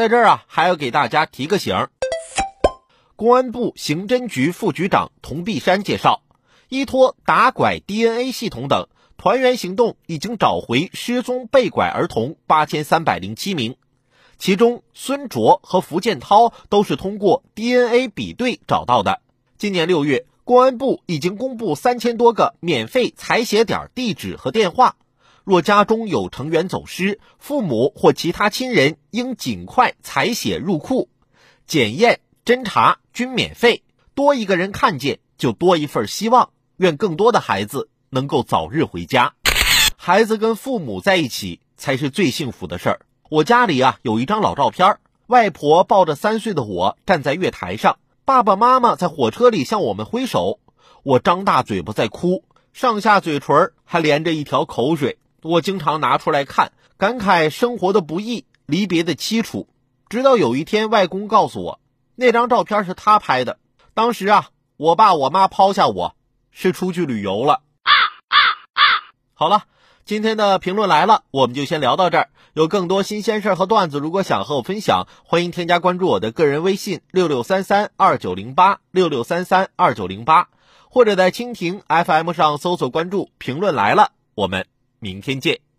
在这儿啊，还要给大家提个醒儿。公安部刑侦局副局长童碧山介绍，依托打拐 DNA 系统等，团圆行动已经找回失踪被拐儿童八千三百零七名，其中孙卓和福建涛都是通过 DNA 比对找到的。今年六月，公安部已经公布三千多个免费采血点地址和电话，若家中有成员走失，父母或其他亲人应尽快采血入库，检验。侦查均免费，多一个人看见就多一份希望。愿更多的孩子能够早日回家，孩子跟父母在一起才是最幸福的事儿。我家里啊有一张老照片，外婆抱着三岁的我站在月台上，爸爸妈妈在火车里向我们挥手，我张大嘴巴在哭，上下嘴唇还连着一条口水。我经常拿出来看，感慨生活的不易，离别的凄楚。直到有一天，外公告诉我。那张照片是他拍的，当时啊，我爸我妈抛下我，是出去旅游了。啊啊啊好了，今天的评论来了，我们就先聊到这儿。有更多新鲜事儿和段子，如果想和我分享，欢迎添加关注我的个人微信六六三三二九零八六六三三二九零八，或者在蜻蜓 FM 上搜索关注“评论来了”。我们明天见。